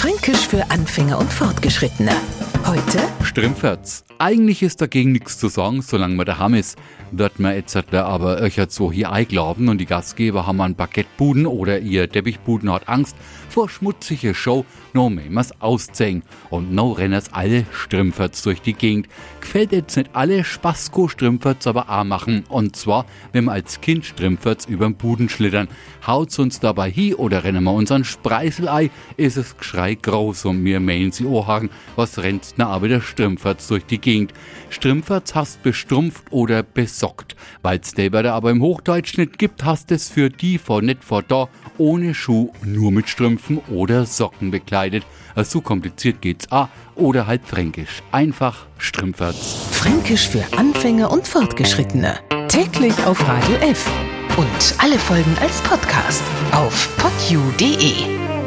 Fränkisch für Anfänger und Fortgeschrittene. Heute Strümpferts. Eigentlich ist dagegen nichts zu sagen, solange man daheim ist. Wird man jetzt aber öcher so hier einglauben und die Gastgeber haben an Baguettebuden oder ihr Teppichbuden hat Angst vor schmutzige Show, no es auszählen. Und no renners alle Strümpferts durch die Gegend. Gefällt jetzt nicht alle Spasko Strümpferts aber auch machen. Und zwar, wenn wir als Kind Strümpferts überm Buden schlittern. Haut's uns dabei hi oder rennen wir unseren Spreiselei, ist es Geschrei groß und mir mähen sie Ohrhagen, was rennt na aber der Strümpferts durch die Gegend. Strümpferts hast bestrumpft oder besockt. Weil's der aber im Hochdeutsch nicht gibt, hast es für die vor net vor da, ohne Schuh, nur mit Strümpfen oder Socken bekleidet. So kompliziert geht's a oder halt fränkisch. Einfach Strümpferts. Fränkisch für Anfänger und Fortgeschrittene. Täglich auf Radio F. Und alle Folgen als Podcast auf podu.de.